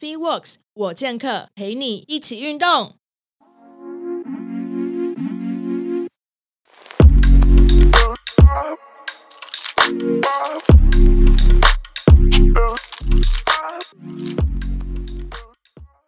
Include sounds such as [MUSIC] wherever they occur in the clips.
FeeWorks 我健客陪你一起运动。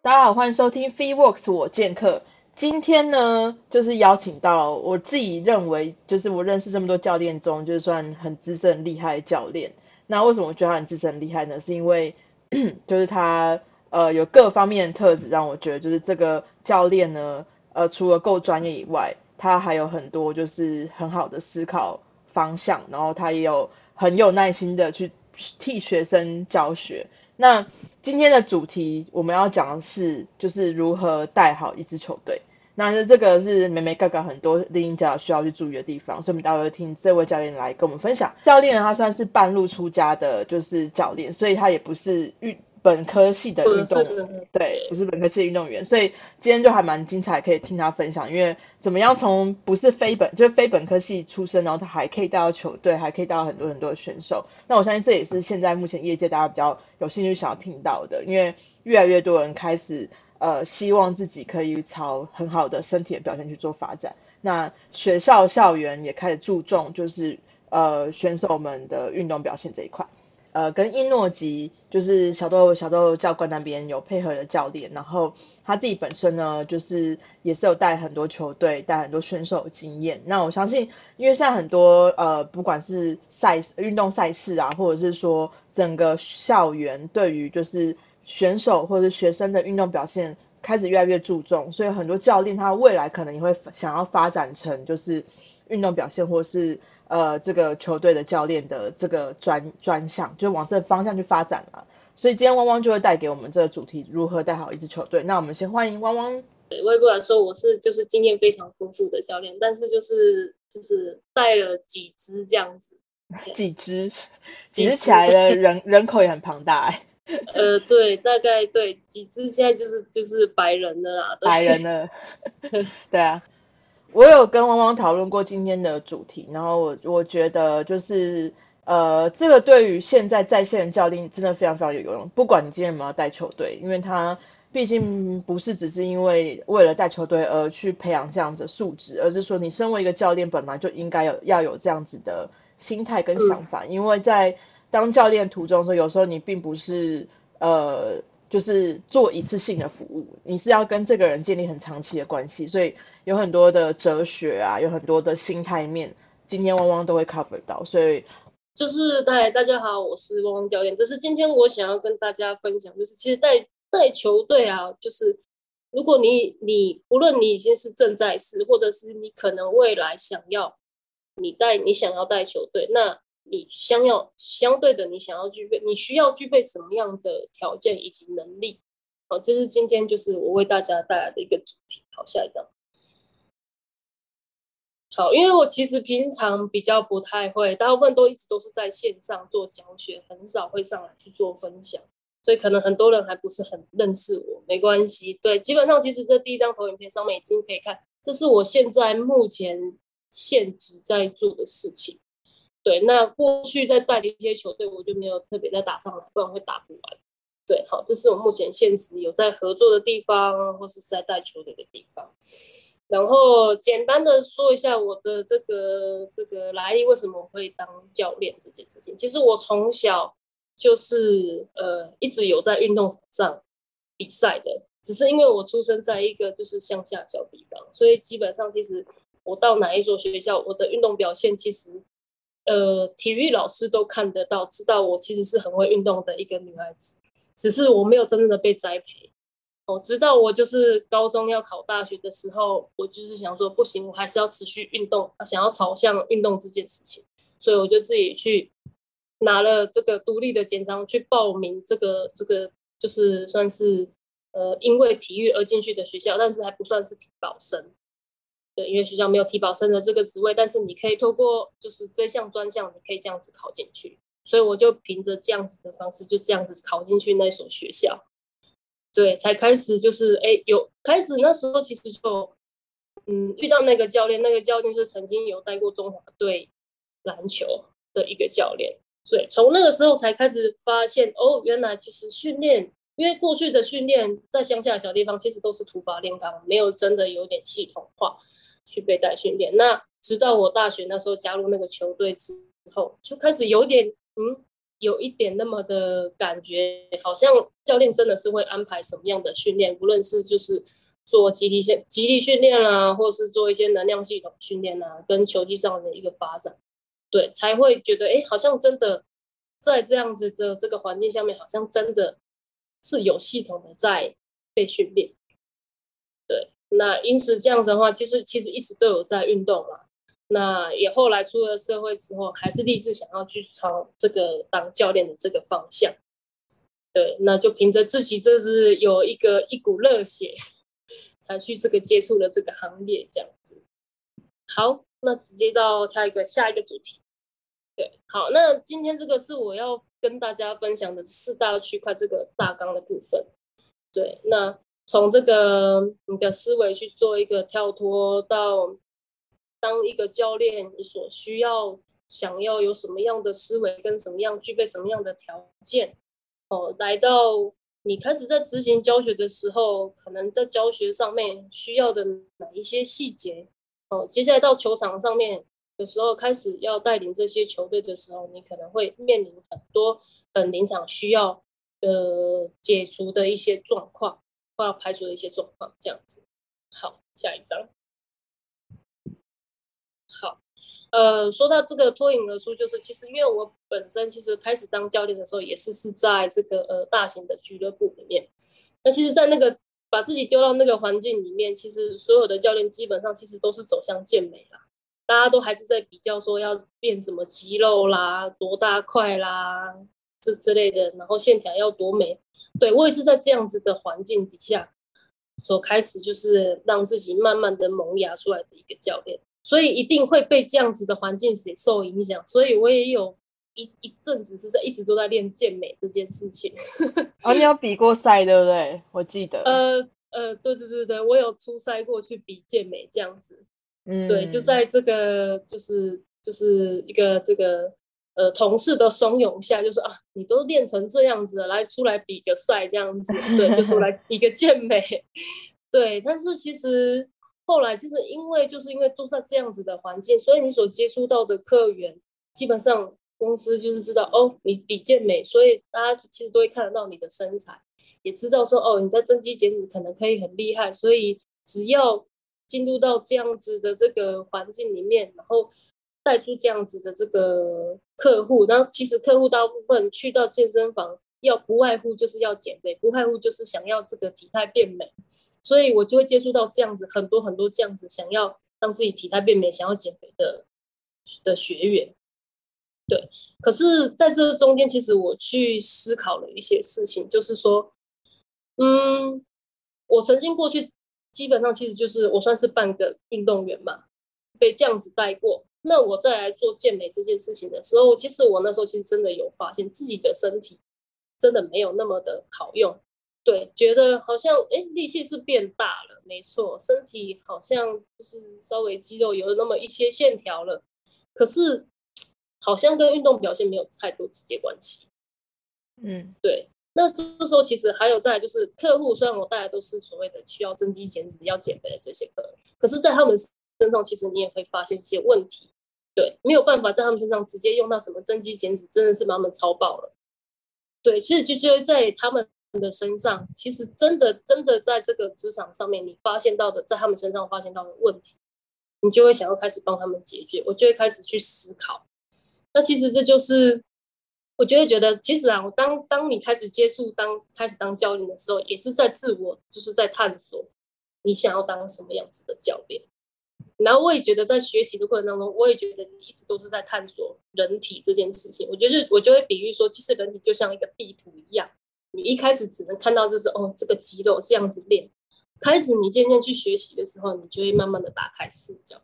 大家好，欢迎收听 FeeWorks 我健客。今天呢，就是邀请到我自己认为，就是我认识这么多教练中，就是算很资深厉害的教练。那为什么我觉得他很资深厉害呢？是因为 [CLEARS THROAT] 就是他呃有各方面的特质，让我觉得就是这个教练呢，呃除了够专业以外，他还有很多就是很好的思考方向，然后他也有很有耐心的去替学生教学。那今天的主题我们要讲的是，就是如何带好一支球队。那这个是梅梅哥哥很多另一家需要去注意的地方，所以我们待会听这位教练来跟我们分享。教练他算是半路出家的，就是教练，所以他也不是运本科系的运动，对，不是本科系的运动员，所以今天就还蛮精彩，可以听他分享，因为怎么样从不是非本就是非本科系出身，然后他还可以带到球队，还可以带到很多很多的选手。那我相信这也是现在目前业界大家比较有兴趣想要听到的，因为越来越多人开始。呃，希望自己可以朝很好的身体的表现去做发展。那学校校园也开始注重，就是呃选手们的运动表现这一块。呃，跟伊诺吉就是小豆小豆教官那边有配合的教练，然后他自己本身呢，就是也是有带很多球队、带很多选手经验。那我相信，因为现在很多呃，不管是赛运动赛事啊，或者是说整个校园对于就是。选手或者学生的运动表现开始越来越注重，所以很多教练他未来可能也会想要发展成就是运动表现或是呃这个球队的教练的这个专专项，就往这方向去发展了。所以今天汪汪就会带给我们这个主题，如何带好一支球队。那我们先欢迎汪汪。我也不敢说我是就是经验非常丰富的教练，但是就是就是带了几支这样子，[LAUGHS] 几支，几支起来的 [LAUGHS] 人人口也很庞大哎。呃，对，大概对几支现在就是就是白人的啦，白人的，[LAUGHS] 对啊，我有跟汪汪讨论过今天的主题，然后我我觉得就是呃，这个对于现在在线的教练真的非常非常有用，不管你今天有没有带球队，因为他毕竟不是只是因为为了带球队而去培养这样子素质，而是说你身为一个教练本来就应该有要有这样子的心态跟想法，因为在。当教练途中说，有时候你并不是呃，就是做一次性的服务，你是要跟这个人建立很长期的关系，所以有很多的哲学啊，有很多的心态面，今天汪汪都会 cover 到。所以就是大大家好，我是汪汪教练。这是今天我想要跟大家分享，就是其实带带球队啊，就是如果你你无论你已经是正在试，或者是你可能未来想要你带你想要带球队，那你相要相对的，你想要具备，你需要具备什么样的条件以及能力？好，这是今天就是我为大家带来的一个主题。好，下一张。好，因为我其实平常比较不太会，大部分都一直都是在线上做教学，很少会上来去做分享，所以可能很多人还不是很认识我。没关系，对，基本上其实这第一张投影片上面已经可以看，这是我现在目前现职在做的事情。对，那过去在带领一些球队，我就没有特别再打上来，不然会打不完。对，好，这是我目前现实有在合作的地方，或是在带球队的地方。然后简单的说一下我的这个这个来历，为什么会当教练这件事情。其实我从小就是呃一直有在运动上比赛的，只是因为我出生在一个就是乡下小地方，所以基本上其实我到哪一所学校，我的运动表现其实。呃，体育老师都看得到，知道我其实是很会运动的一个女孩子，只是我没有真正的被栽培。哦，直到我就是高中要考大学的时候，我就是想说不行，我还是要持续运动，想要朝向运动这件事情，所以我就自己去拿了这个独立的简章去报名这个这个就是算是呃因为体育而进去的学校，但是还不算是体保生。对，因为学校没有提保生的这个职位，但是你可以透过就是这项专项，你可以这样子考进去。所以我就凭着这样子的方式，就这样子考进去那所学校。对，才开始就是哎，有开始那时候其实就嗯遇到那个教练，那个教练是曾经有带过中华队篮球的一个教练，所以从那个时候才开始发现哦，原来其实训练因为过去的训练在乡下的小地方，其实都是土法炼钢，没有真的有点系统化去被带训练。那直到我大学那时候加入那个球队之后，就开始有点嗯，有一点那么的感觉，好像教练真的是会安排什么样的训练，无论是就是做激励训、激励训练啦，或是做一些能量系统训练啊，跟球技上的一个发展，对，才会觉得哎，好像真的在这样子的这个环境下面，好像真的。是有系统的在被训练，对，那因此这样子的话，其实其实一直都有在运动嘛。那也后来出了社会之后，还是立志想要去朝这个当教练的这个方向。对，那就凭着自己这是有一个一股热血，才去这个接触了这个行业这样子。好，那直接到下一个下一个主题。对，好，那今天这个是我要跟大家分享的四大区块这个大纲的部分。对，那从这个你的思维去做一个跳脱，到当一个教练，你所需要想要有什么样的思维，跟什么样具备什么样的条件，哦，来到你开始在执行教学的时候，可能在教学上面需要的哪一些细节，哦，接下来到球场上面。的时候开始要带领这些球队的时候，你可能会面临很多很临场需要呃解除的一些状况，要排除的一些状况，这样子。好，下一张。好，呃，说到这个脱颖而出，就是其实因为我本身其实开始当教练的时候，也是是在这个呃大型的俱乐部里面。那其实，在那个把自己丢到那个环境里面，其实所有的教练基本上其实都是走向健美啦。大家都还是在比较说要变什么肌肉啦，多大块啦，这之类的，然后线条要多美。对我也是在这样子的环境底下，所开始就是让自己慢慢的萌芽出来的一个教练，所以一定会被这样子的环境所受影响。所以我也有一一阵子是在一直都在练健美这件事情。[LAUGHS] 哦，你有比过赛对不对？我记得。呃呃，对对对对，我有出赛过去比健美这样子。嗯，对，就在这个就是就是一个这个呃同事的怂恿下，就说啊，你都练成这样子了，来出来比个赛这样子，对，就出 [LAUGHS] 来比个健美，[LAUGHS] 对。但是其实后来就是因为就是因为都在这样子的环境，所以你所接触到的客源，基本上公司就是知道哦，你比健美，所以大家其实都会看得到你的身材，也知道说哦，你在增肌减脂可能可以很厉害，所以只要。进入到这样子的这个环境里面，然后带出这样子的这个客户，然后其实客户大部分去到健身房，要不外乎就是要减肥，不外乎就是想要这个体态变美，所以我就会接触到这样子很多很多这样子想要让自己体态变美、想要减肥的的学员。对，可是在这中间，其实我去思考了一些事情，就是说，嗯，我曾经过去。基本上其实就是我算是半个运动员嘛，被这样子带过。那我再来做健美这件事情的时候，其实我那时候其实真的有发现自己的身体真的没有那么的好用。对，觉得好像哎力气是变大了，没错，身体好像就是稍微肌肉有那么一些线条了，可是好像跟运动表现没有太多直接关系。嗯，对。那这时候其实还有在就是客户，虽然我带来都是所谓的需要增肌减脂、要减肥的这些客人，可是，在他们身上其实你也会发现一些问题，对，没有办法在他们身上直接用到什么增肌减脂，真的是把他们超爆了。对，其实就觉得在他们的身上，其实真的真的在这个职场上面，你发现到的，在他们身上发现到的问题，你就会想要开始帮他们解决，我就会开始去思考。那其实这就是。我就会觉得，其实啊，我当当你开始接触当开始当教练的时候，也是在自我就是在探索你想要当什么样子的教练。然后我也觉得，在学习的过程当中，我也觉得你一直都是在探索人体这件事情。我觉得我就会比喻说，其实人体就像一个地图一样，你一开始只能看到就是哦，这个肌肉这样子练。开始你渐渐去学习的时候，你就会慢慢的打开视角，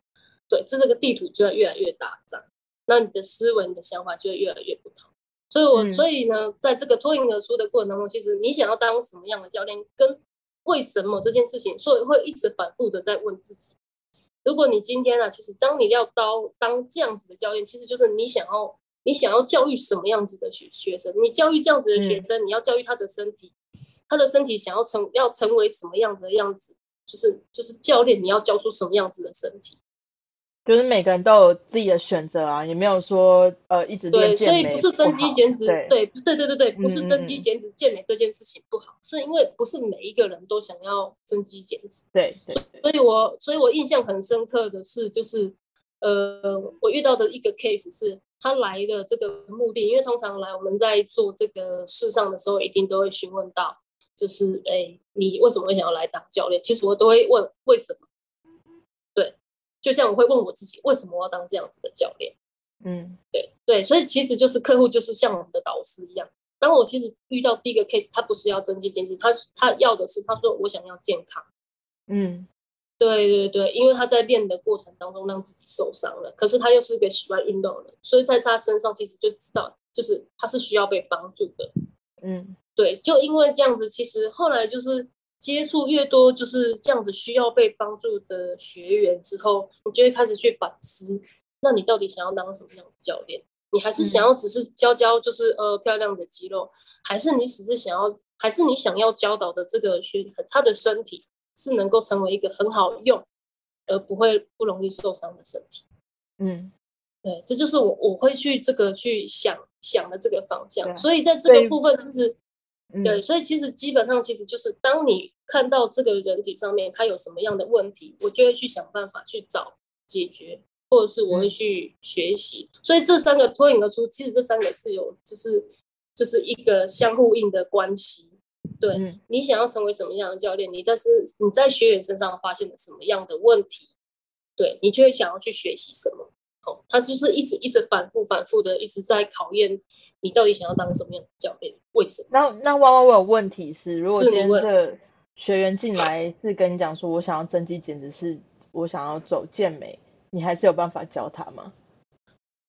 对，这这个地图就会越来越大张，那你的思维、你的想法就会越来越不同。所以，我所以呢，在这个脱颖而出的过程当中，其实你想要当什么样的教练，跟为什么这件事情，所以会一直反复的在问自己。如果你今天啊，其实当你要当当这样子的教练，其实就是你想要你想要教育什么样子的学学生，你教育这样子的学生，你要教育他的身体，他的身体想要成要成为什么样子的样子，就是就是教练你要教出什么样子的身体。就是每个人都有自己的选择啊，也没有说呃一直对，所以不是增肌减脂，对对对对对对，不是增肌减脂健美这件事情不好，是因为不是每一个人都想要增肌减脂。对对对，所以我所以我印象很深刻的是，就是呃，我遇到的一个 case 是，他来的这个目的，因为通常来我们在做这个事上的时候，一定都会询问到，就是哎，你为什么会想要来当教练？其实我都会问为什么。对，就像我会问我自己，为什么我要当这样子的教练？嗯对对，所以其实就是客户就是像我们的导师一样。当我其实遇到第一个 case，他不是要增肌减脂，他他要的是他说我想要健康。嗯对对对，因为他在练的过程当中让自己受伤了，可是他又是个喜欢运动的人，所以在他身上其实就知道，就是他是需要被帮助的。嗯对，就因为这样子，其实后来就是接触越多，就是这样子需要被帮助的学员之后，你就会开始去反思，那你到底想要当什么样的教练？你还是想要只是教教就是呃漂亮的肌肉，还是你只是想要，还是你想要教导的这个学他的身体是能够成为一个很好用，而不会不容易受伤的身体？嗯，对，这就是我我会去这个去想想的这个方向。所以在这个部分，其实嗯对，所以其实基本上其实就是当你看到这个人体上面他有什么样的问题，我就会去想办法去找解决，或者是我会嗯去学习。所以这三个脱颖而出，其实这三个是有就是就是一个相互应的关系。对、嗯你想要成为什么样的教练，你但是你在学员身上发现了什么样的问题，对你就会想要去学习什么。哦，他就是一直一直反复反复的一直在考验你到底想要当什么样的教练，为什么？那那弯弯我有问题是，如果今天是你问这个学员进来是跟你讲说，我想要增肌简直，是我想要走健美，你还是有办法教他吗？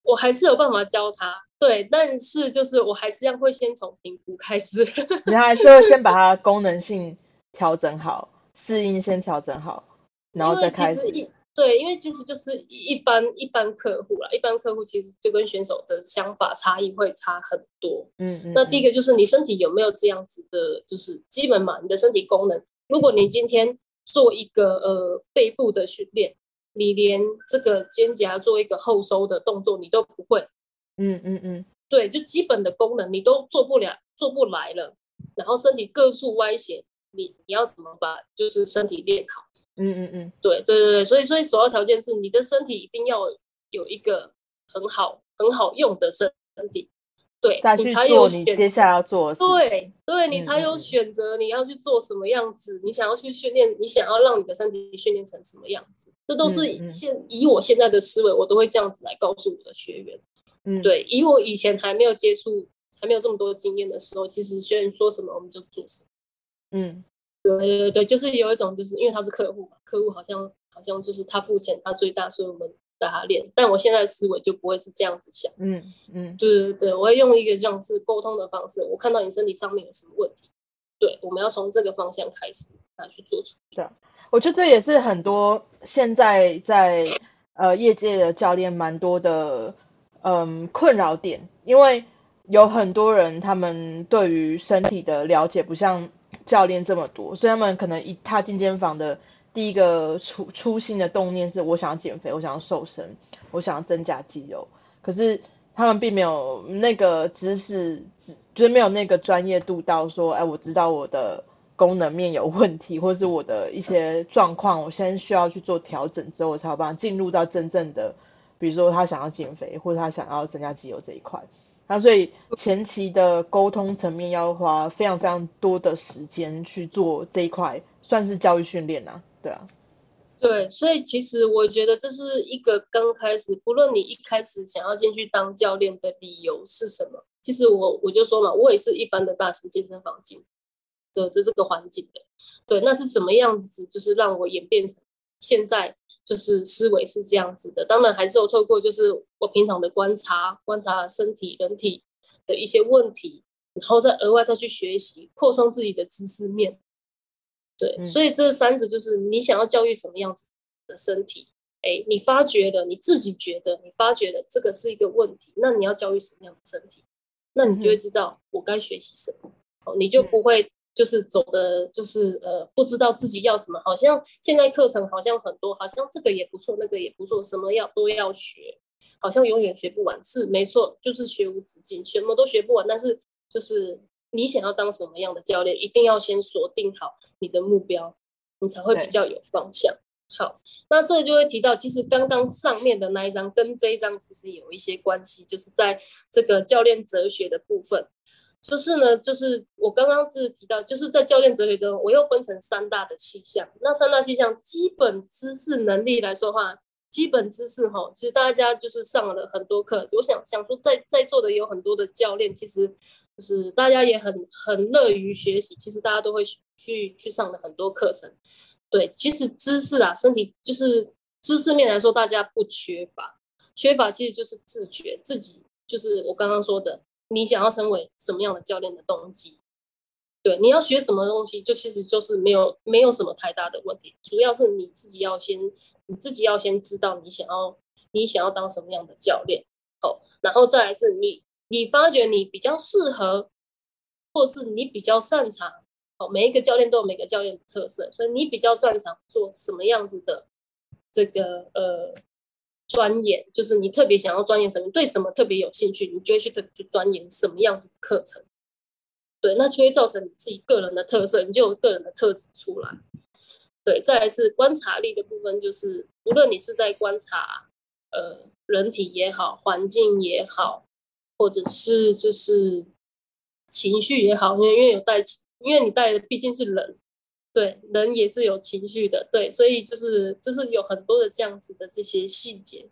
我还是有办法教他，对，但是就是我还是要会先从评估开始。[LAUGHS] 你还是会先把它功能性调整好，适应先调整好，然后因为其再开始。实一对，因为其实就是一一般一般客户啦，一般客户其实就跟选手的想法差异会差很多。嗯嗯。那第一个，个就是你身体有没有这样子的，就是基本嘛，你的身体功能。如果你今天做一个呃背部的训练，你连这个肩胛做一个后收的动作你都不会，嗯嗯嗯对，就基本的功能你都做不了，做不来了，然后身体各处歪斜，你你要怎么把就是身体练好？嗯嗯嗯。对对对对，所以所以首要条件是你的身体一定要有一个很好很好用的身体，对你才有你选接下来要做的事情。对对，你才有选择你要去做什么样子，你想要去训练，你想要让你的身体训练成什么样子，这都是嗯嗯。现以我现在的思维，我都会这样子来告诉我的学员。嗯，对，以我以前还没有接触、还没有这么多经验的时候，其实学员说什么我们就做什么。嗯对对对对，就是有一种，就是因为他是客户嘛，客户好像好像就是他付钱，他最大，所以我们带他练。但我现在的思维就不会是这样子想。嗯嗯对对对，我会用一个这样子沟通的方式。我看到你身体上面有什么问题，对，我们要从这个方向开始来去做处理。我觉得这也是很多现在在呃业界的教练蛮多的嗯困扰点，因为有很多人他们对于身体的了解不像教练这么多，所以他们可能一踏进健身房的第一个初初心的动念是我想要减肥，我想要瘦身，我想要增加肌肉，可是他们并没有那个知识，只就是没有那个专业度到说，哎，我知道我的功能面有问题，或是我的一些状况，我先需要去做调整之后，我才有办法进入到真正的，比如说他想要减肥，或者他想要增加肌肉这一块。那所以前期的沟通层面要花非常非常多的时间去做这一块，算是教育训练啊，对啊，对，所以其实我觉得这是一个刚开始，不论你一开始想要进去当教练的理由是什么，其实我我就说嘛，我也是一般的大型健身房进的这这个环境的，对，那是怎么样子，就是让我演变成现在就是思维是这样子的。当然还是有透过就是我平常的观察，观察身体人体的一些问题，然后再额外再去学习，扩充自己的知识面。对，嗯所以这三者就是你想要教育什么样子的身体，哎，你发觉了，你自己觉得你发觉了这个是一个问题，那你要教育什么样的身体？那你就会知道我该学习什么，哦，你就不会就是走的，就是呃，不知道自己要什么。好像现在课程好像很多，好像这个也不错，那个也不错，什么要都要学，好像永远学不完。是没错，就是学无止境，什么都学不完。但是就是你想要当什么样的教练，一定要先锁定好你的目标，你才会比较有方向。好，那这就会提到，其实刚刚上面的那一张跟这一张其实有一些关系，就是在这个教练哲学的部分。就是呢，就是我刚刚是提到，就是在教练哲学中，我又分成三大的气象。那三大气象，基本知识能力来说话，基本知识哈，其实大家就是上了很多课。我想想说，在在座的也有很多的教练，其实就是大家也很很乐于学习。其实大家都会去去上了很多课程。对，其实知识啊，身体就是知识面来说，大家不缺乏，缺乏其实就是自觉自己，就是我刚刚说的。你想要成为什么样的教练的动机？对，你要学什么东西，就其实就是没有没有什么太大的问题。主要是你自己要先，你自己要先知道你想要你想要当什么样的教练，哦，然后再来是你你发觉你比较适合，或是你比较擅长，哦，每一个教练都有每个教练的特色，所以你比较擅长做什么样子的这个呃。钻研就是你特别想要钻研什么，对什么特别有兴趣，你就会去特别去钻研什么样子的课程。对，那就会造成你自己个人的特色，你就有个人的特质出来。对，再来是观察力的部分，就是无论你是在观察呃人体也好，环境也好，或者是就是情绪也好，因为因为有带，因为你带的毕竟是人。对，人也是有情绪的，对，所以就是就是有很多的这样子的这些细节，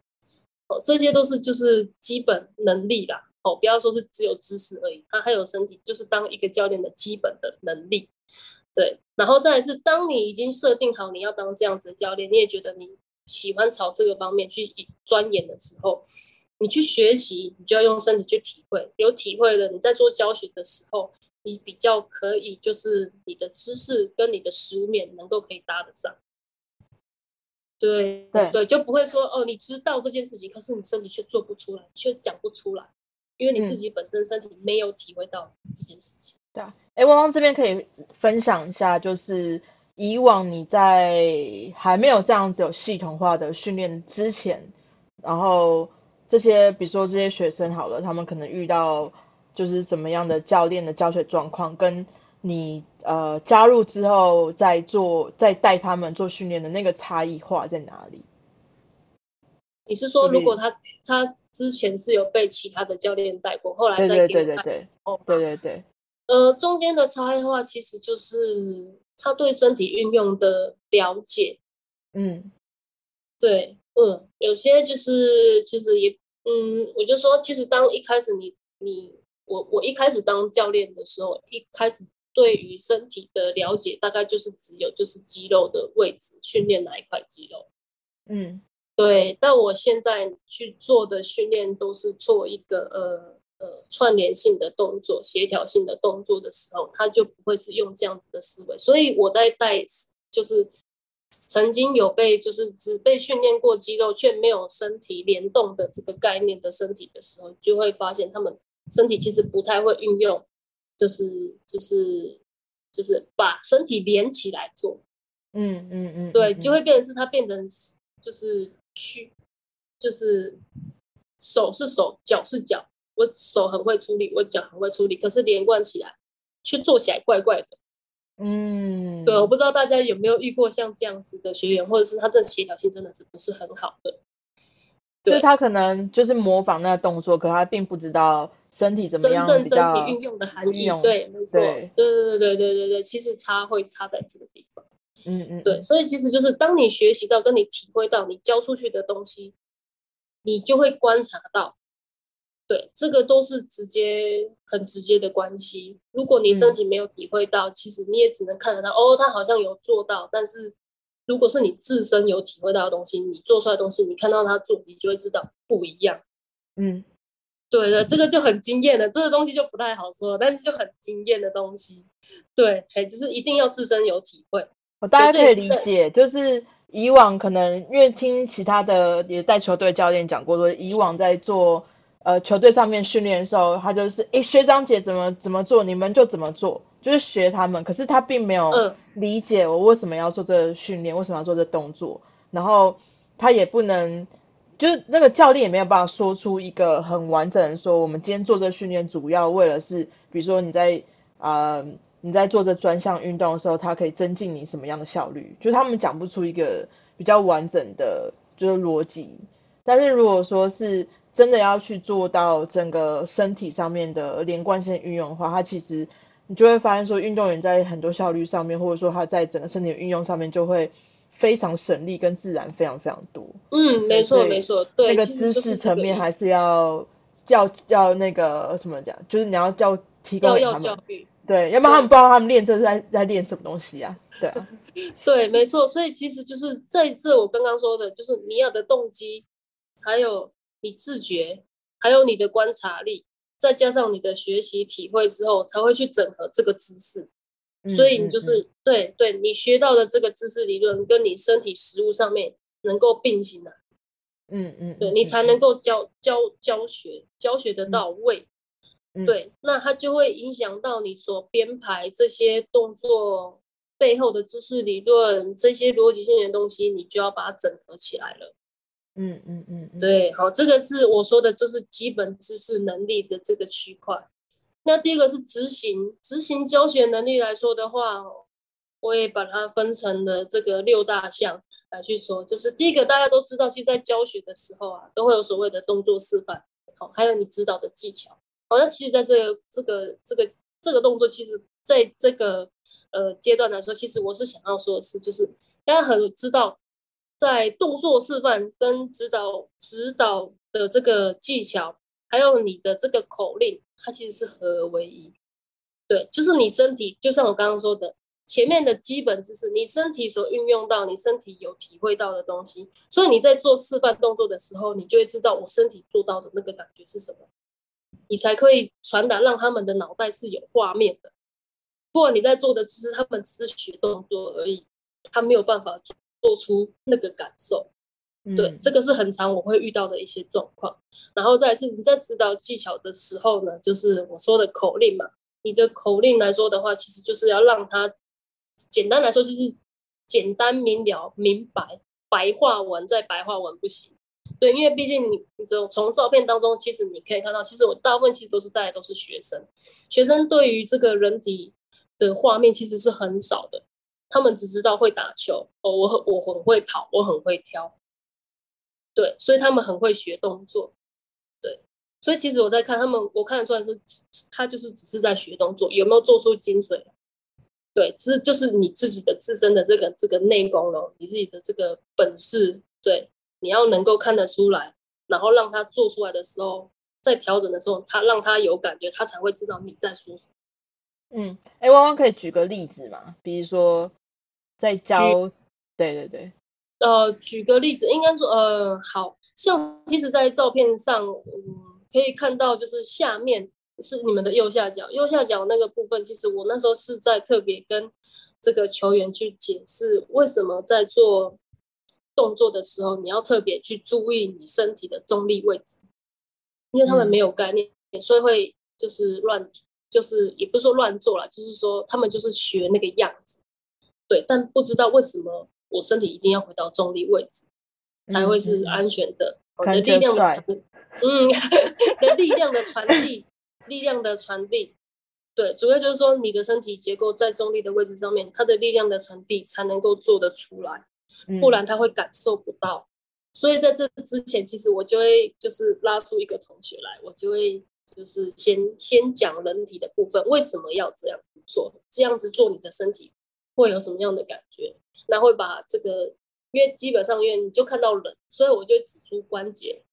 哦，这些都是就是基本能力啦，哦，不要说是只有知识而已，他还有身体，就是当一个教练的基本的能力，对，然后再来是当你已经设定好你要当这样子的教练，你也觉得你喜欢朝这个方面去钻研的时候，你去学习，你就要用身体去体会，有体会了，你在做教学的时候。你比较可以，就是你的知识跟你的食物面能够可以搭得上，对对对，就不会说哦，你知道这件事情，可是你身体却做不出来，却讲不出来，因为你自己本身身体没有体会到这件事情。对啊，哎，汪汪这边可以分享一下，就是以往你在还没有这样子有系统化的训练之前，然后这些比如说这些学生好了，他们可能遇到。就是什么样的教练的教学状况，跟你呃加入之后再做再带他们做训练的那个差异化在哪里？你是说，如果他他之前是有被其他的教练带过，后来再给我带？哦，对对对。呃，中间的差异化其实就是他对身体运用的了解。嗯，对，嗯，有些就是其实也，嗯，我就说，其实当一开始你你。我我一开始当教练的时候，一开始对于身体的了解大概就是只有就是肌肉的位置，训练哪一块肌肉。嗯，对。但我现在去做的训练都是做一个呃呃串联性的动作、协调性的动作的时候，他就不会是用这样子的思维。所以我在带就是曾经有被就是只被训练过肌肉却没有身体联动的这个概念的身体的时候，就会发现他们。身体其实不太会运用，就是就是就是把身体连起来做，嗯嗯嗯，对，就会。变成是它变成就是屈，就是手是手，脚是脚，我手很会出力，我脚很会出力，可是连贯起来却做起来怪怪的，嗯，对，我不知道大家有没有遇过像这样子的学员，或者是他的协调性真的是不是很好的，就是他可能就是模仿那个动作，可他并不知道。身体怎么样？真正身体运用的含义，对，没错，对，对，对，对，对，对，对，其实差会差在这个地方。嗯嗯，对，所以其实就是当你学习到，跟你体会到，你教出去的东西，你就会观察到，对，这个都是直接很直接的关系。如果你身体没有体会到，其实你也只能看得到，哦，他好像有做到，但是如果是你自身有体会到的东西，你做出来的东西，你看到他做，你就会知道不一样。嗯。对的，这个就很惊艳的，这个东西就不太好说，但是就很惊艳的东西。对，哎，就是一定要自身有体会。我大家可以理解，就是以往可能因为听其他的也带球队教练讲过，说以往在做呃球队上面训练的时候，他就是哎学长姐怎么怎么做，你们就怎么做，就是学他们，可是他并没有嗯理解我为什么要做这个训练，为什么要做这动作，然后他也不能，就是那个教练也没有办法说出一个很完整的说，我们今天做这训练主要为了是，比如说你在呃你在做这专项运动的时候，它可以增进你什么样的效率，就是他们讲不出一个比较完整的，就是逻辑。但是如果说是真的要去做到整个身体上面的连贯性运用的话，它其实你就会发现说，运动员在很多效率上面，或者说他在整个身体的运用上面，就会非常省力跟自然非常非常多。嗯，没错没错，对，那个知识层面还是要要要那个什么讲，就是你要教提供要要给他们，教育。对，要不然他们不知道他们练这是在在练什么东西啊，对啊，[LAUGHS] 对，没错，所以其实就是这一次我刚刚说的，就是你要的动机，还有你自觉，还有你的观察力，再加上你的学习体会之后，才会去整合这个知识。所以你就嗯是、对对，你学到的这个知识理论，跟你身体实物上面能够并行的、嗯嗯嗯，对你嗯才能够教教教学教学的到位。嗯对，那它就会影响到你所编排这些动作背后的知识理论，这些逻辑性的东西，你就要把它整合起来了。嗯嗯嗯嗯，对，好，这个是我说的，就是基本知识能力的这个区块。那第一个是执行，执行教学能力来说的话，我也把它分成了这个六大项来去说。就是第一个，大家都知道，其实在教学的时候啊，都会有所谓的动作示范，好，还有你指导的技巧。好，那其实在这个这个这个这个动作，其实在这个呃阶段来说，其实我是想要说的是，就是大家很知道，在动作示范跟指导指导的这个技巧，还有你的这个口令，它其实是合而为一。对，就是你身体，就像我刚刚说的，前面的基本知识，你身体所运用到，你身体有体会到的东西，所以你在做示范动作的时候，你就会知道我身体做到的那个感觉是什么，你才可以传达，让他们的脑袋是有画面的。不然你在做的只是他们只是学动作而已，他没有办法做出那个感受。对，嗯这个是很常我会遇到的一些状况。然后再是你在指导技巧的时候呢，就是我说的口令嘛。你的口令来说的话，其实就是要让他简单来说就是简单明了、明白，白话文再白话文不行。对，因为毕竟你你从从照片当中，其实你可以看到，其实我大部分其实都是带的都是学生，学生对于这个人体的画面其实是很少的，他们只知道会打球，哦，我很我很会跑，我很会跳，对，所以他们很会学动作，对，所以其实我在看他们，我看得出来是他就是只是在学动作，有没有做出精髓？对，这就是你自己的自身的这个这个内功了，你自己的这个本事，对，你要能够看得出来，然后让他做出来的时候，在调整的时候，他让他有感觉，他才会知道你在说什么。嗯，哎，汪汪可以举个例子吗？比如说在教，对对对，呃，举个例子，应该说，呃，好像其实，在照片上，嗯，可以看到，就是下面是你们的右下角，右下角那个部分，其实我那时候是在特别跟这个球员去解释，为什么在做动作的时候，你要特别去注意你身体的中立位置，因为他们嗯。没有概念，所以会就是乱，就是也不是说乱做了，就是说他们就是学那个样子，对，但不知道为什么我身体一定要回到中立位置，才会是安全的。我看的力量的着传，嗯，的力量的传递，[LAUGHS] 力量的传递，对，主要就是说你的身体结构在中立的位置上面，它的力量的传递才能够做得出来，不嗯然他会感受不到。所以在这之前，其实我就会就是拉出一个同学来，我就会就是先先讲人体的部分，为什么要这样子做？这样子做你的身体会有什么样的感觉？那会把这个，因为基本上因为你就看到人，所以我就指出关节。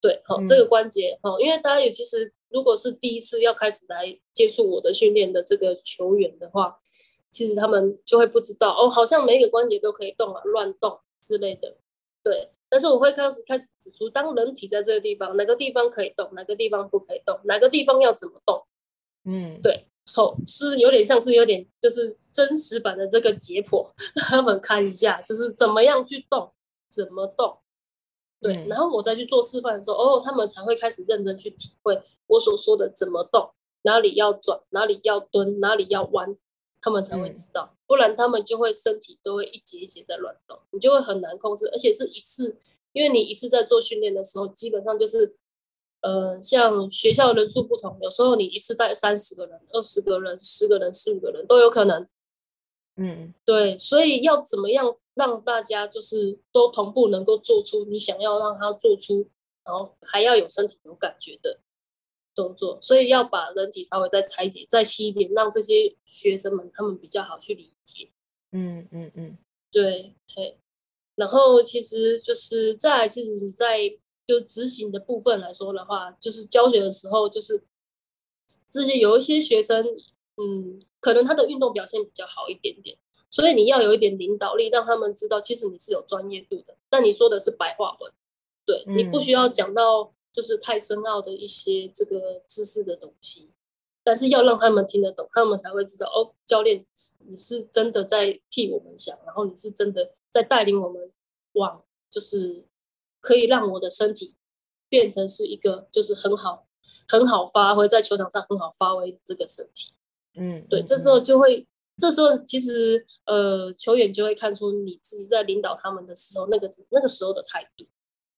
对，好、嗯这个关节，好、因为大家也其实如果是第一次要开始来接触我的训练的这个球员的话，其实他们就会不知道哦，好像每一个关节都可以动啊，乱动之类的。对，但是我会开始开始指出，当人体在这个地方，哪个地方可以动，哪个地方不可以动，哪个地方要怎么动。嗯，对，后是有点像是有点就是真实版的这个解剖，[LAUGHS] 让他们看一下，就是怎么样去动，怎么动。对，嗯。然后我再去做示范的时候，哦，他们才会开始认真去体会我所说的怎么动，哪里要转，哪里要蹲，哪里要弯，他们才会知道，不然他们就会身体都会一节一节在乱动，你就会很难控制，而且是一次，因为你一次在做训练的时候，基本上就是，呃，像学校人数不同，有时候你一次带三十个人、二十个人、十个人、十五个人都有可能。嗯，对，所以要怎么样让大家就是都同步能够做出你想要让他做出，然后还要有身体有感觉的动作，所以要把人体稍微再拆解、再细一点，让这些学生们他们比较好去理解。嗯嗯嗯，对，嘿，然后其实就是在其实是在就执行的部分来说的话，就是教学的时候，就是这些有一些学生，嗯。可能他的运动表现比较好一点点，所以你要有一点领导力，让他们知道其实你是有专业度的。但你说的是白话文，对你不需要讲到就是太深奥的一些这个知识的东西，但是要让他们听得懂，他们才会知道哦，教练你是真的在替我们想，然后你是真的在带领我们往就是可以让我的身体变成是一个就是很好很好发挥在球场上很好发挥这个身体。嗯，对，这时候就会，这时候其实呃，球员就会看出你自己在领导他们的时候，那个那个时候的态度。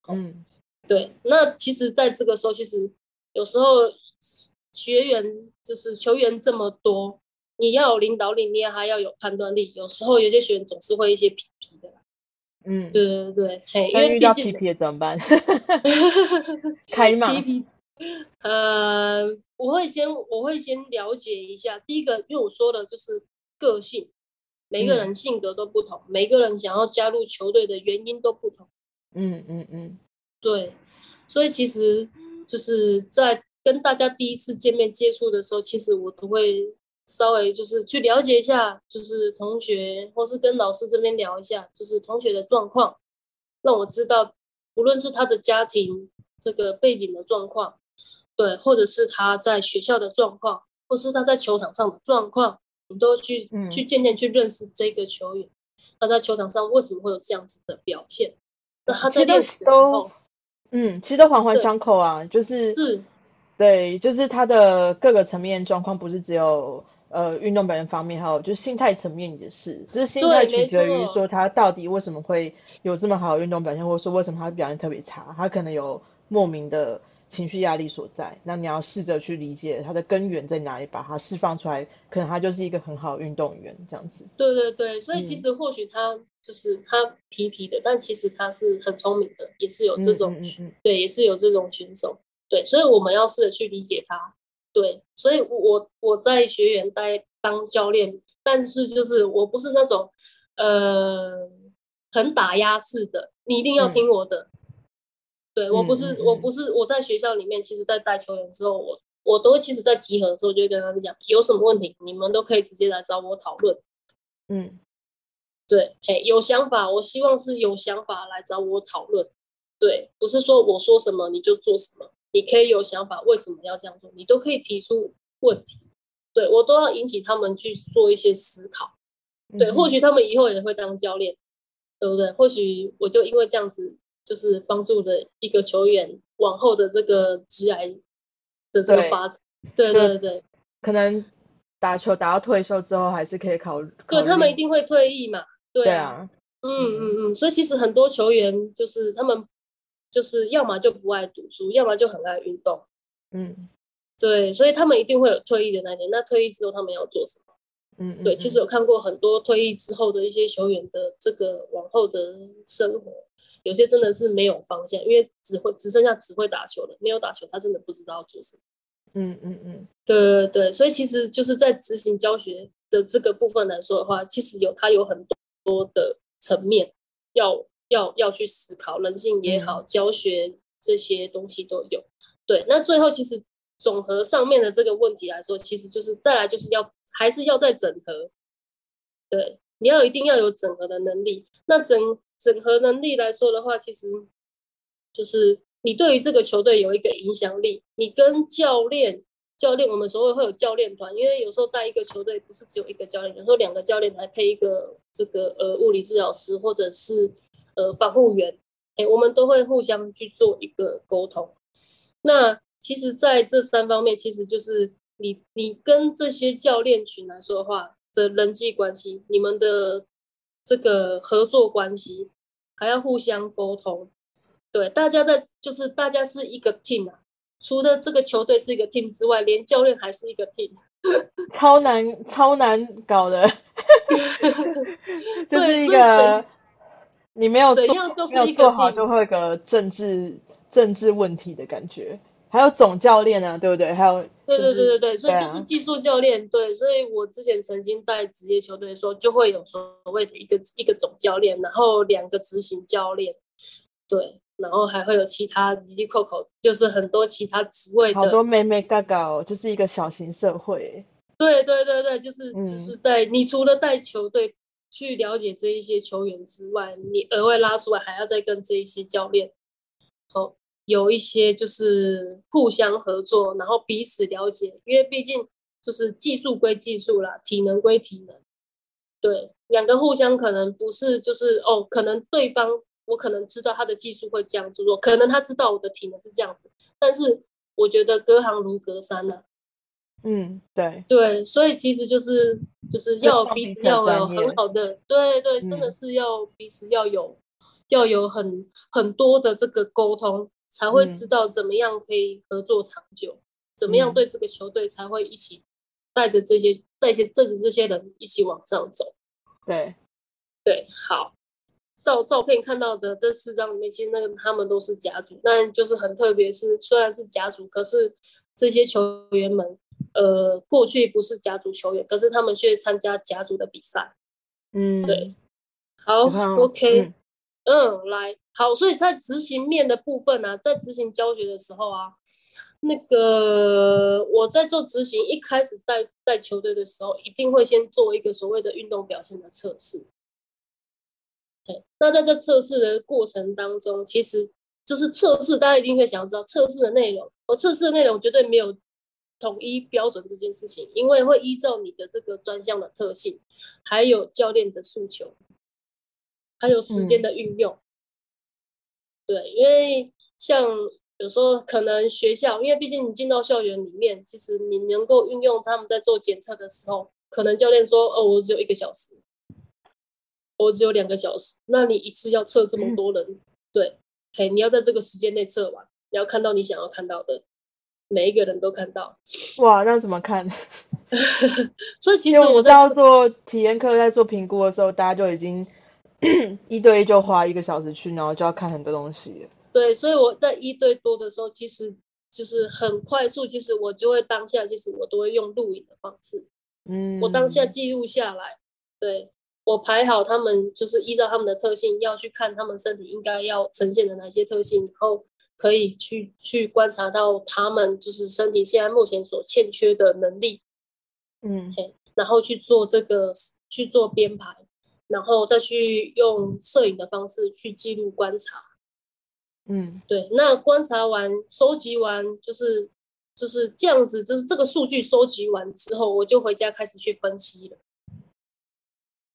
嗯，对。那其实，在这个时候，其实有时候学员就是球员这么多，你要有领导力，你也还要有判断力。有时候有些学员总是会一些皮皮的。嗯，对对对，嘿，因为遇到皮皮怎么办？[LAUGHS] 开骂。皮皮。呃，我会先我会先了解一下。第一个，因为我说的就是个性，每个人性格都不同，每个人想要加入球队的原因都不同。嗯嗯嗯，对。所以其实就是在跟大家第一次见面接触的时候，其实我都会稍微就是去了解一下，就是同学或是跟老师这边聊一下，就是同学的状况，让我知道，无论是他的家庭这个背景的状况。对，或者是他在学校的状况，或是他在球场上的状况，我们都去去渐渐去认识这个球员，他在球场上为什么会有这样子的表现？那他在练习的时候，嗯，其实都环环相扣啊，就是是，对，就是他的各个层面状况，不是只有呃运动表现方面，还有就是心态层面也是，就是心态取决于说他到底为什么会有这么好的运动表现，或者说为什么他表现特别差，他可能有莫名的。情绪压力所在，那你要试着去理解他的根源在哪里，把它释放出来，可能他就是一个很好的运动员这样子。对对对，所以其实或许他就是他皮皮的，但其实他是很聪明的，也是有这种，对，也是有这种选手。对，所以我们要试着去理解他。对，所以我我我在学员待当教练，但是就是我不是那种呃很打压式的，你一定要听我的。对我不是，我不是我在学校里面，其实，在带球员之后，我我都其实，在集合的时候就会跟他们讲，有什么问题，你们都可以直接来找我讨论。嗯，对，嘿，有想法，我希望是有想法来找我讨论。对，不是说我说什么你就做什么，你可以有想法，为什么要这样做，你都可以提出问题。对我都要引起他们去做一些思考。对，或许他们以后也会当教练，对不对？或许我就因为这样子。就是帮助的一个球员往后的这个职涯的这个发展，对对对，可能打球打到退休之后还是可以考虑，对他们一定会退役嘛，对啊，嗯嗯嗯，所以其实很多球员就是他们就是要么就不爱读书，要么就很爱运动，嗯，对，所以他们一定会有退役的那年。那退役之后他们要做什么？嗯，对，其实有看过很多退役之后的一些球员的这个往后的生活。有些真的是没有方向，因为只会只剩下只会打球了，没有打球，他真的不知道要做什么。嗯嗯嗯，对对对，所以其实就是在执行教学的这个部分来说的话，其实有它有很多的层面要要要去思考，人性也好，教学这些东西都有。对，那最后其实总和上面的这个问题来说，其实就是再来就是要还是要再整合。对，你要一定要有整合的能力，那整。整合能力来说的话，其实就是你对于这个球队有一个影响力。你跟教练，教练我们所谓会有教练团，因为有时候带一个球队不是只有一个教练，有时候两个教练来配一个这个呃物理治疗师或者是呃防护员，哎，我们都会互相去做一个沟通。那其实在这三方面，其实就是你你跟这些教练群来说的话的人际关系，你们的这个合作关系还要互相沟通。对，大家在就是大家是一个 team 啊，除了这个球队是一个 team 之外，连教练还是一个 team，超难超难搞的，[LAUGHS] 就是一个怎你没有做怎样都是没有一个做好，就会有个政治政治问题的感觉。还有总教练啊，对不对？还有对就是对对对对，所以就是技术教练，对，所以我之前曾经带职业球队的时候，就会有所谓的一个一个总教练，然后两个执行教练，对，然后还会有其他滴滴扣扣，就是很多其他职位好多的，妹妹嘎嘎哦，就是一个小型社会。对对对对，就是嗯只是在你除了带球队去了解这一些球员之外，你额外拉出来还要再跟这一些教练，哦，有一些就是互相合作，然后彼此了解，因为毕竟就是技术归技术啦，体能归体能，对，两个互相可能不是就是哦，可能对方我可能知道他的技术会这样子做，可能他知道我的体能是这样子，但是我觉得隔行如隔山呐、嗯，对，对，所以其实就是就是要彼此要有很好的，对对，真的嗯。是要彼此要有要有很很多的这个沟通，才会嗯。知道怎么样可以合作长久，怎么样嗯。对这个球队才会一起带着这些带些带着这些人一起往上走。对，对，好，照照片看到的这四张里面，其实那个他们都是甲组，但就是很特别是，虽然是甲组，可是这些球员们，呃，过去不是甲组球员，可是他们却参加甲组的比赛。嗯，对好，OK，嗯嗯来，好，所以在执行面的部分呢、在执行教学的时候啊，那个我在做执行，一开始带带球队的时候，一定会先做一个所谓的运动表现的测试。对，那在这测试的过程当中，其实就是测试，大家一定会想要知道测试的内容。我测试的内容绝对没有统一标准这件事情，因为会依照你的这个专项的特性，还有教练的诉求，还有时间的运用。对，因为像有时候可能学校，因为毕竟你进到校园里面，其实你能够运用他们在做检测的时候，可能教练说：“哦，我只有一个小时，我只有两个小时。”那你一次要测这么多人，对，嘿，你要在这个时间内测完，你要看到你想要看到的，每一个人都看到。哇，那怎么看？[LAUGHS] 所以其实我在为我做体验课，在做评估的时候，大家就已经 [CLEARS THROAT] 一对一就花一个小时去，然后就要看很多东西。对，所以我在一对多的时候，其实就是很快速，其实我就会当下，其实我都会用录影的方式。嗯，我当下记录下来，对我排好他们，就是依照他们的特性要去看他们身体应该要呈现的哪些特性，然后可以去去观察到他们就是身体现在目前所欠缺的能力，嗯然后去做这个去做编排，然后再去用摄影的方式去记录观察。嗯对，那观察完、收集完，就是就是这样子，就是这个数据收集完之后，我就回家开始去分析了。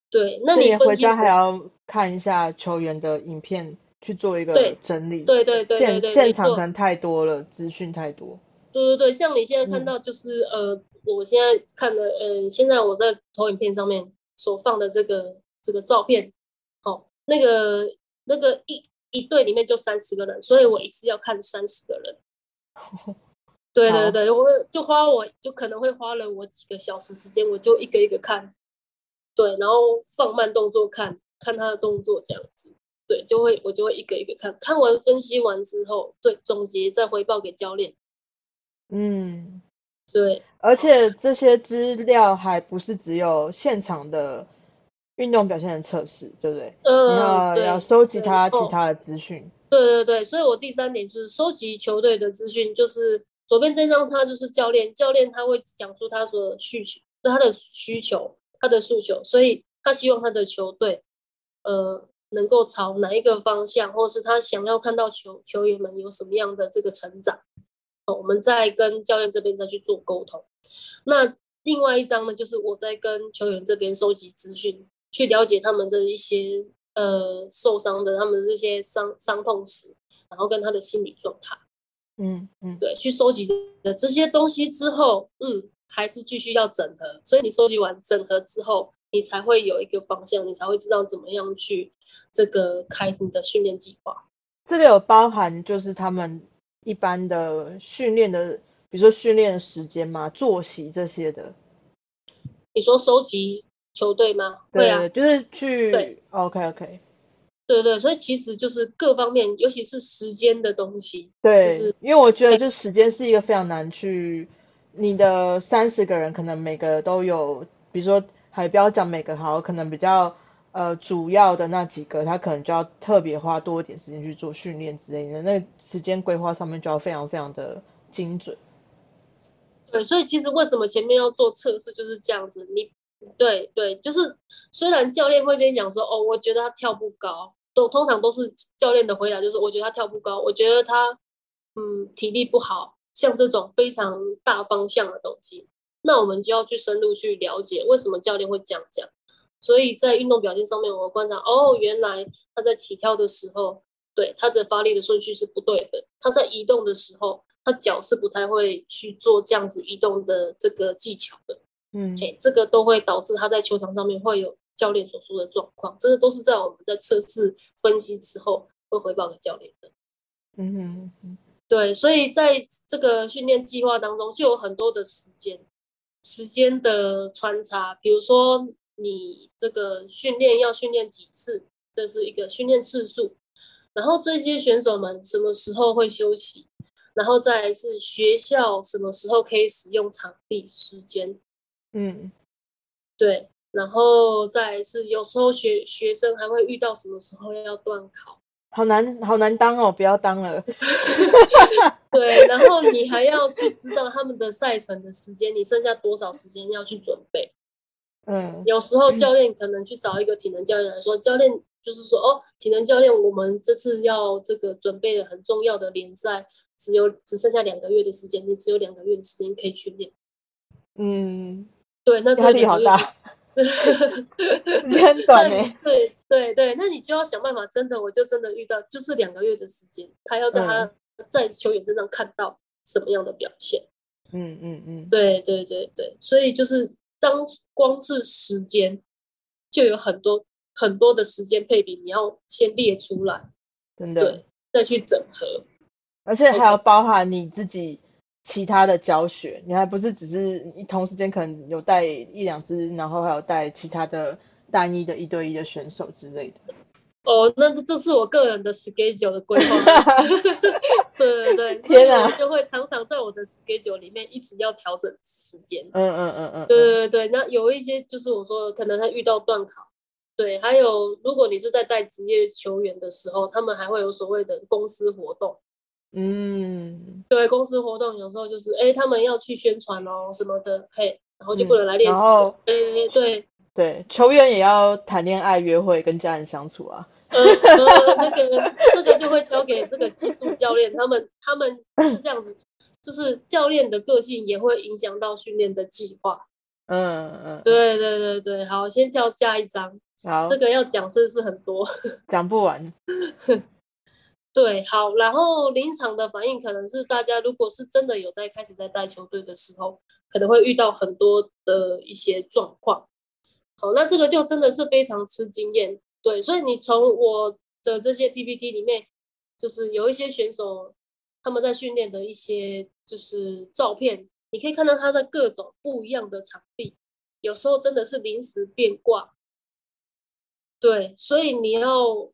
对，那你回家还要看一下球员的影片，去做一个整理。对对对对现场可能太多了，资讯太多。对对对，像你现在看嗯到就是、呃，我现在看的呃，现在我在投影片上面所放的这个这个照片，哦，那个那个一一队里面就三十个人，所以我一次要看三十个人。[LAUGHS] 对对对，我就花我就可能会花了我几个小时时间，我就一个一个看，对，然后放慢动作看，看他的动作这样子，对，就会我就会一个一个看，看完分析完之后，对，总结再回报给教练，嗯，对。而且这些资料还不是只有现场的运动表现的测试，对不对？你嗯，要要收集他其哦他的资讯。对对对，所以我第三点就是收集球队的资讯，就是左边这张他就是教练，教练他会讲出他所有的需求，他的需求，他的诉求，所以他希望他的球队，呃，能够朝哪一个方向，或是他想要看到球球员们有什么样的这个成长，哦，我们再跟教练这边再去做沟通。那另外一张呢，就是我在跟球员这边收集资讯，去了解他们的一些呃受伤的他们的这些伤伤痛史，然后跟他的心理状态，嗯嗯对，去收集的这些东西之后，嗯，还是继续要整合。所以你收集完整合之后，你才会有一个方向，你才会知道怎么样去这个开你的训练计划。这个有包含就是他们一般的训练的，比如说训练时间嘛、作息这些的。你说收集球队吗？对啊，就是去。对，OK OK。对对，所以其实就是各方面，尤其是时间的东西。对，是因为我觉得就时间是一个非常难去，你的三十个人可能每个都有，比如说还不要讲每个好，可能比较呃主要的那几个，他可能就要特别花多一点时间去做训练之类的，那时间规划上面就要非常非常的精准。对，所以其实为什么前面要做测试就是这样子，你对对，就是虽然教练会跟你讲说，哦，我觉得他跳不高。都通常都是教练的回答，就是我觉得他跳不高，我觉得他嗯体力不好，像这种非常大方向的东西，那我们就要去深入去了解为什么教练会这样讲。所以在运动表现上面，我观察哦，原来他在起跳的时候，对他的发力的顺序是不对的，他在移动的时候，他脚是不太会去做这样子移动的这个技巧的，嗯，哎，这个都会导致他在球场上面会有。教练所说的状况，这个都是在我们在测试分析之后会回报给教练的。嗯哼，对，所以在这个训练计划当中，就有很多的时间时间的穿插，比如说你这个训练要训练几次，这是一个训练次数，然后这些选手们什么时候会休息，然后再是学校什么时候可以使用场地时间。嗯，对。然后再是有时候学学生还会遇到什么时候要断考，好难好难当哦，不要当了。[LAUGHS] [LAUGHS] [LAUGHS] 对，然后你还要去知道他们的赛程的时间，你剩下多少时间要去准备。[LAUGHS] 嗯，有时候教练可能去找一个体能教练来说，教练就是说哦，体能教练，我们这次要这个准备的很重要的联赛，只有只剩下两个月的时间，你只有两个月的时间可以去练。嗯，对，那压力好大。[LAUGHS] 很短呢。对对对，那你就要想办法，真的，我就真的遇到，就是两个月的时间，他要在他在球员身上看到什么样的表现。嗯嗯嗯，对对对对，所以就是当光是时间，就有很多很多的时间配比，你要先列出来，真的，对，再去整合，而且还要包含你自己。其他的教学，你还不是只是同时间可能有带一两只，然后还有带其他的单一的一对一的选手之类的。哦，那这这是我个人的 schedule 的规划。[LAUGHS] 对对对，天哪，就会常常在我的 schedule 里面一直要调整时间。嗯嗯嗯嗯，对对对那有一些就是我说可能他遇到断考，对，还有如果你是在带职业球员的时候，他们还会有所谓的公司活动。嗯，对，公司活动有时候就是，哎，他们要去宣传哦什么的，嘿，然后就不能来练习。哎，对对，球员也要谈恋爱、约会、跟家人相处啊。呃，那个这个就会交给这个技术教练，他们他们是这样子，就是教练的个性也会影响到训练的计划。嗯嗯，对对对对，好，先跳下一章。好，这个要讲是不是很多？[LAUGHS] 讲不完。[LAUGHS] 对，好，然后临场的反应可能是大家如果是真的有在开始在带球队的时候，可能会遇到很多的一些状况。好，那这个就真的是非常吃经验。对，所以你从我的这些 PPT 里面，就是有一些选手他们在训练的一些就是照片，你可以看到他在各种不一样的场地，有时候真的是临时变卦。对，所以你要。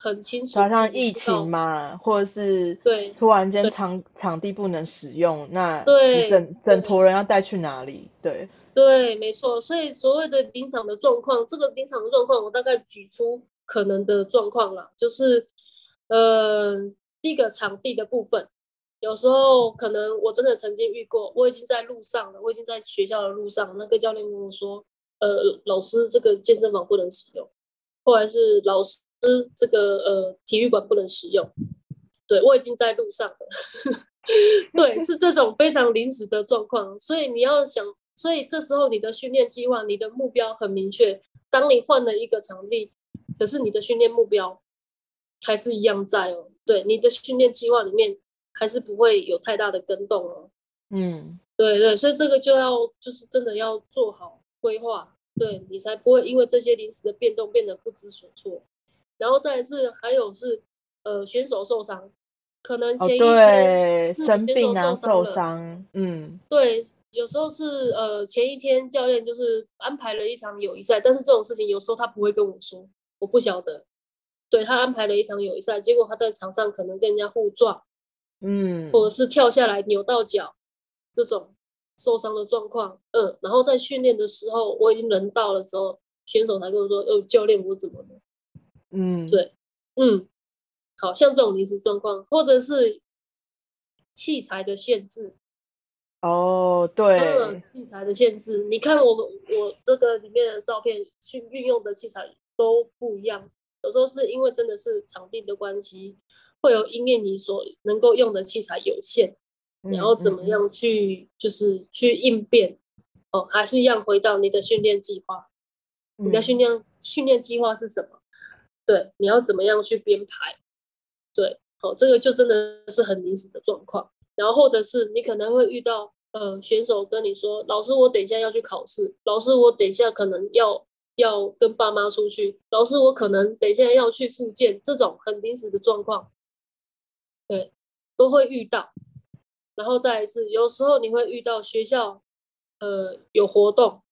很清楚，好像疫情嘛，或者是对突然间场场地不能使用，那对整整坨人要带去哪里？对对，没错。所以所谓的临场的状况，这个临场的状况，我大概举出可能的状况啦，就是呃，第一个场地的部分，有时候可能我真的曾经遇过，我已经在路上了，我已经在学校的路上，那个教练跟我说，呃，老师这个健身房不能使用，后来是老师。这个呃，体育馆不能使用。对我已经在路上了。[LAUGHS] 对，是这种非常临时的状况，所以你要想，所以这时候你的训练计划，你的目标很明确。当你换了一个场地，可是你的训练目标还是一样在哦。对，你的训练计划里面还是不会有太大的跟动哦。嗯，对对，所以这个就要就是真的要做好规划，对你才不会因为这些临时的变动变得不知所措。然后再来是还有是呃选手受伤，可能哦，前一天、对，嗯生病啊，受受伤嗯对，有时候是呃前一天教练就是安排了一场友谊赛，但是这种事情有时候他不会跟我说，我不晓得。对他安排了一场友谊赛，结果他在场上可能跟人家互撞，嗯，或者是跳下来扭到脚这种受伤的状况。嗯，然后在训练的时候，我已经人到的时候，选手才跟我说：“哦，教练，我怎么了？”嗯，对嗯，好像这种临时状况，或者是器材的限制，哦，嗯，对，器材的限制，你看我我这个里面的照片，去运用的器材都不一样。有时候是因为真的是场地的关系，会有因为你所能够用的器材有限，你要怎么嗯？样去就是去应变？哦，还是一样回到你的训练计划，你的嗯训练训练计划是什么？对，你要怎么样去编排？对，好、这个就真的是很临时的状况。然后或者是你可能会遇到呃选手跟你说，老师我等一下要去考试，老师我等一下可能要要跟爸妈出去，老师我可能等一下要去复健，这种很临时的状况，对，都会遇到。然后再来是有时候你会遇到学校呃有活动，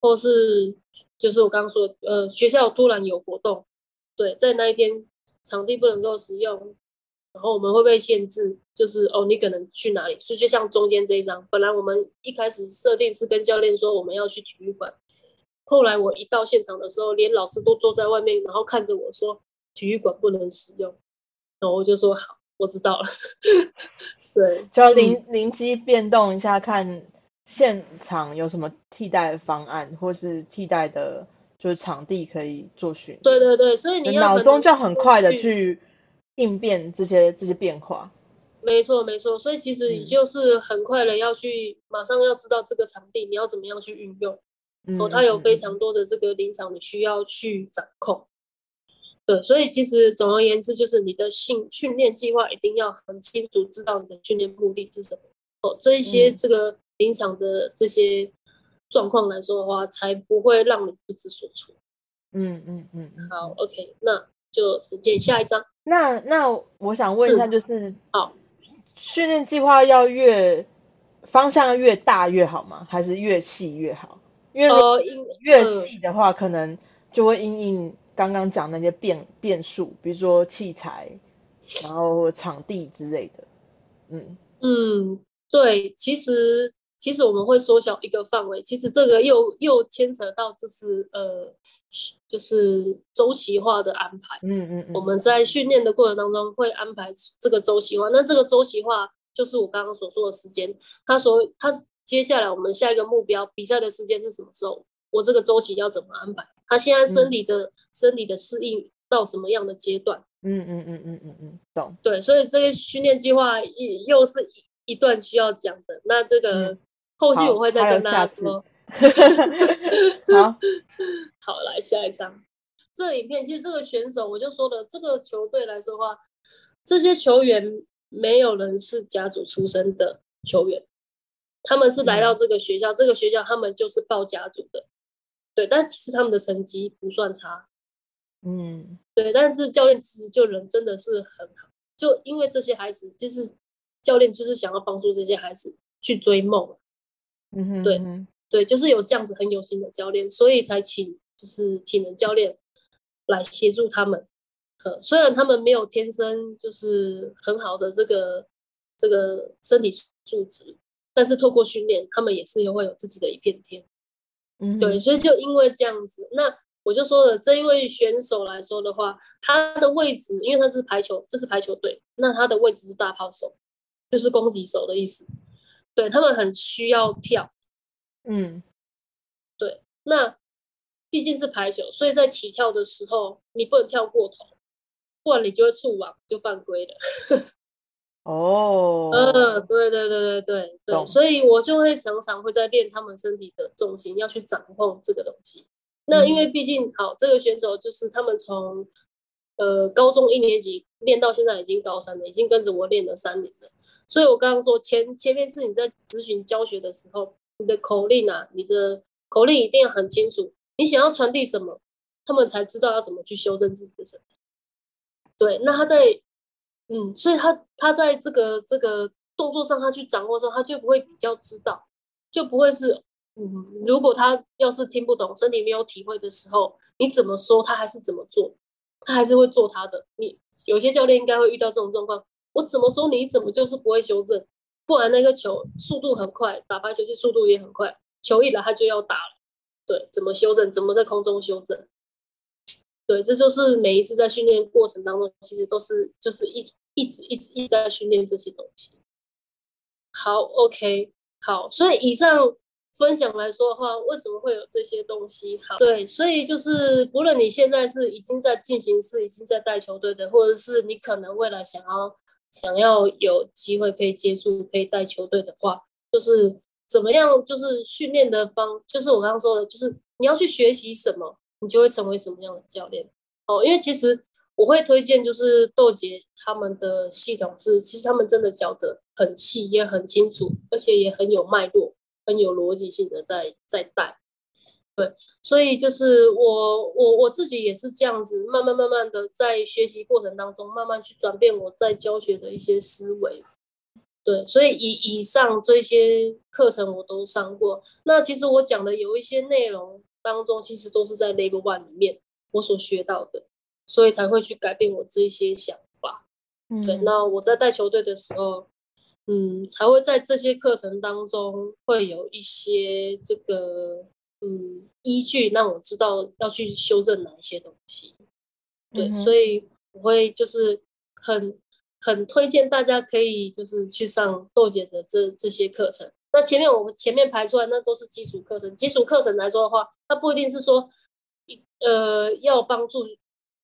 或是就是我刚刚说呃学校突然有活动，对，在那一天场地不能够使用，然后我们会被限制，就是哦，你可能去哪里？所以就像中间这一张，本来我们一开始设定是跟教练说我们要去体育馆，后来我一到现场的时候，连老师都坐在外面，然后看着我说体育馆不能使用，然后我就说好，我知道了。[LAUGHS] 对，就要嗯灵灵机变动一下，看现场有什么替代方案，或是替代的，就是场地可以做训练。对对对，所以你要脑中就很快的去去应变这些这些变化。没错，没错，所以其实你嗯就是很快的要去，马上要知道这个场地你要怎么样去运用。嗯，哦，它有非嗯常多的这个临场，你需要去掌控。对，所以其实总而言之，就是你的训训练计划一定要很清楚，知道你的训练目的是什么。哦，这一些嗯这个临场的这些状况来说的话，才不会让你不知所措。嗯嗯嗯嗯。好，OK，那就直接下一张。那那我想问一下，嗯就是好，训练计划要越方向越大越好吗？还是越细越好？因为越嗯细的话，可能就会因应刚刚讲那些变变数，比如说器材，然后场地之类的。嗯嗯，对，其实其实我们会缩小一个范围，其实这个又又牵扯到就是呃，就是周期化的安排。嗯嗯嗯，我们在训练的过程当中会安排这个周期化，那这个周期化就是我刚刚所说的时间。他说他接下来我们下一个目标比赛的时间是什么时候？我这个周期要怎么安排？他现在生理的、生理的适应到什么样的阶段？嗯嗯嗯嗯嗯嗯，懂。对，所以这个训练计划又又是一一段需要讲的。那这个后续我会再跟大家说。[LAUGHS] 好，[LAUGHS] 好，来下一张。这个影片其实这个选手，我就说了，这个球队来说的话，这些球员没有人是家族出身的球员，他们是来到这个学校，这个学校他们就是报家族的，对，但其实他们的成绩不算差，嗯。对，但是教练其实就人真的是很好，就因为这些孩子，就是教练就是想要帮助这些孩子去追梦，嗯哼，对嗯对，就是有这样子很有心的教练，所以才请就是体能教练来协助他们。呃，虽然他们没有天生就是很好的这个这个身体素质，但是透过训练，他们也是会有自己的一片天。嗯，对，所以就因为这样子，那我就说了，这一位选手来说的话，他的位置，因为他是排球，这是排球队，那他的位置是大炮手，就是攻击手的意思。对他们很需要跳，嗯对那毕竟是排球，所以在起跳的时候你不能跳过头，不然你就会触网就犯规了。哦，[LAUGHS] 嗯，对对对对对对，所以我就会常常会在练他们身体的重心，要去掌控这个东西。那因为毕竟好，这个选手就是他们从呃高中一年级练到现在已经高三了，已经跟着我练了三年了，所以我刚刚说前前面是你在咨询教学的时候，你的口令啊，你的口令一定要很清楚，你想要传递什么，他们才知道要怎么去修正自己的身体。对，那他在，嗯，所以他他在这个这个动作上，他去掌握上，他就不会比较知道，就不会是，嗯，如果他要是听不懂，身体没有体会的时候，你怎么说，他还是怎么做，他还是会做他的。你有些教练应该会遇到这种状况，我怎么说，你怎么就是不会修正，不然那个球速度很快，打排球是速度也很快，球一来他就要打了，对，怎么修正，怎么在空中修正。对，这就是每一次在训练过程当中，其实都是就是一一直一直一直在训练这些东西。好，OK，好，所以以上分享来说的话，为什么会有这些东西？好，对，所以就是不论你现在是已经在进行式，已经在带球队的，或者是你可能未来想要想要有机会可以接触可以带球队的话，就是怎么样，就是训练的方，就是我刚刚说的，就是你要去学习什么。你就会成为什么样的教练哦？因为其实我会推荐，就是豆姐他们的系统是，其实他们真的教的很细，也很清楚，而且也很有脉络，很有逻辑性的在在带。对，所以就是我我我自己也是这样子，慢慢慢慢的在学习过程当中，慢慢去转变我在教学的一些思维。对，所以以以上这些课程我都上过。那其实我讲的有一些内容。当中其实都是在 Level One 里面我所学到的，所以才会去改变我这些想法。对，那我在带球队的时候，嗯，才会在这些课程当中会有一些这个嗯依据，让我知道要去修正哪一些东西。对，所以我会就是很很推荐大家可以就是去上豆姐的这这些课程。那前面我们前面排出来，那都是基础课程。基础课程来说的话，它不一定是说一，呃，要帮助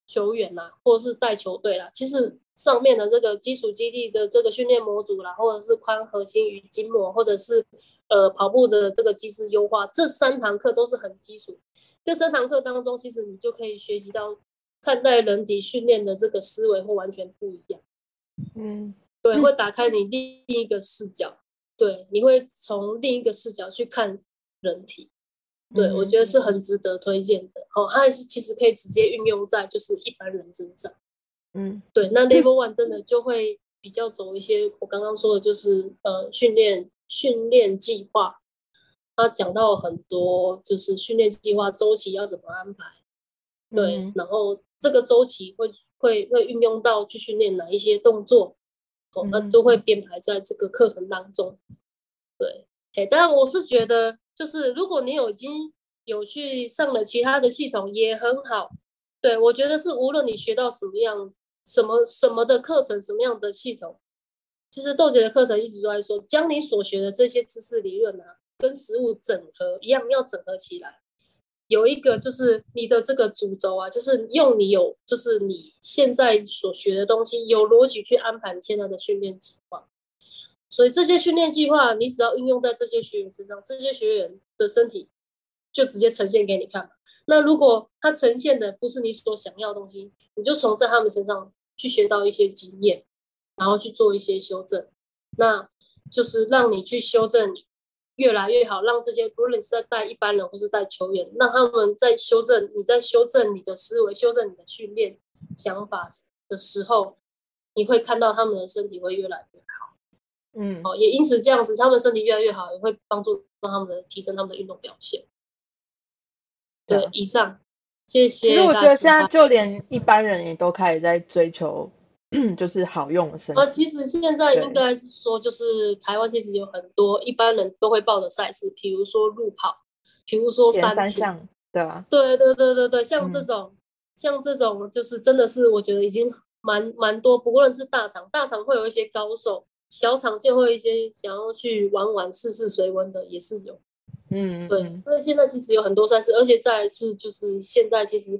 球员啦，或者是带球队啦。其实上面的这个基础基地的这个训练模组啦，或者是宽核心与筋膜，或者是呃跑步的这个机制优化，这三堂课都是很基础。这三堂课当中，其实你就可以学习到看待人体训练的这个思维会完全不一样。嗯，对，会打开你另一个视角。对，你会从另一个视角去看人体，对我觉得是很值得推荐的。哦，它还是其实可以直接运用在就是一般人身上。嗯，对，那 Level One 真的就会比较走一些我刚刚说的，就是呃训练训练计划，他讲到很多就是训练计划周期要怎么安排，对，然后这个周期会会会运用到去训练哪一些动作。那都会编排在这个课程当中，对，哎，当然我是觉得，就是如果你有已经有去上了其他的系统也很好，对我觉得是无论你学到什么样、什么什么的课程、什么样的系统，其实豆姐的课程一直都在说，将你所学的这些知识理论啊，跟实物整合一样，要整合起来。有一个就是你的这个主轴啊，就是用你有，就是你现在所学的东西有逻辑去安排你现在的训练计划。所以这些训练计划，你只要运用在这些学员身上，这些学员的身体就直接呈现给你看。那如果他呈现的不是你所想要的东西，你就从在他们身上去学到一些经验，然后去做一些修正，那就是让你去修正你。越来越好，让这些不论你是在带一般人或是带球员，让他们在修正你在修正你的思维、修正你的训练想法的时候，你会看到他们的身体会越来越好。嗯，哦，也因此这样子，他们身体越来越好，也会帮助让他们的提升他们的运动表现。对，以上，谢谢。其实我觉得现在就连一般人也都开始在追求。[CLEARS THROAT] 就是好用的身呃，其实现在应该是说，就是台湾其实有很多一般人都会报的赛事，比如说路跑，比如说三项，对啊，对对对对对，像这种，像这种，就是真的是我觉得已经蛮蛮多。不论是大厂，大厂会有一些高手，小厂就会一些想要去玩玩试试水温的也是有。嗯，对，所以现在其实有很多赛事，而且再是就是现在其实。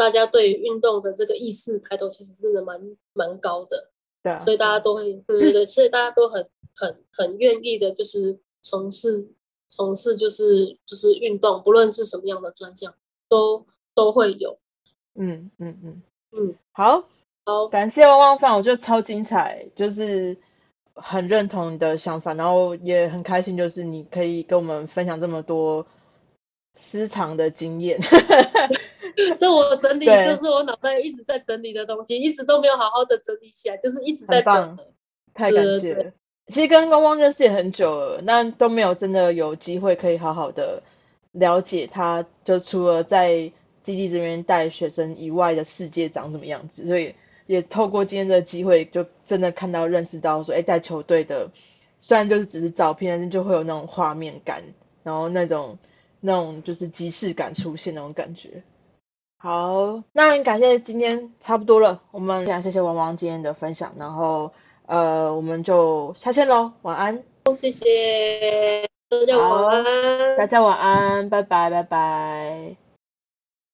大家对运动的这个意识抬头，其实真的蛮蛮高的，对，所以大家都会，对对对，所以大家都很很很愿意的，就是从事从事就是就是运动，不论是什么样的专项，都都会有，嗯嗯嗯嗯，好，好，感谢汪汪饭，我觉得超精彩，就是。很认同你的想法，然后也很开心，就是你可以跟我们分享这么多私藏的经验。[LAUGHS] 这我整理就是我脑袋一直在整理的东西，一直都没有好好的整理起来，就是一直在整。太感谢了。其实跟汪汪认识也很久了，那都没有真的有机会可以好好的了解他，就除了在基地这边带学生以外的世界长什么样子，所以也透过今天的机会，就真的看到认识到说，哎，带球队的虽然就是只是照片，但是就会有那种画面感，然后那种那种就是即视感出现那种感觉。好，那很感谢今天差不多了，我们非常谢谢王王今天的分享，然后呃，我们就下线喽，晚安，谢谢大家晚安。大家晚安，拜拜，拜拜。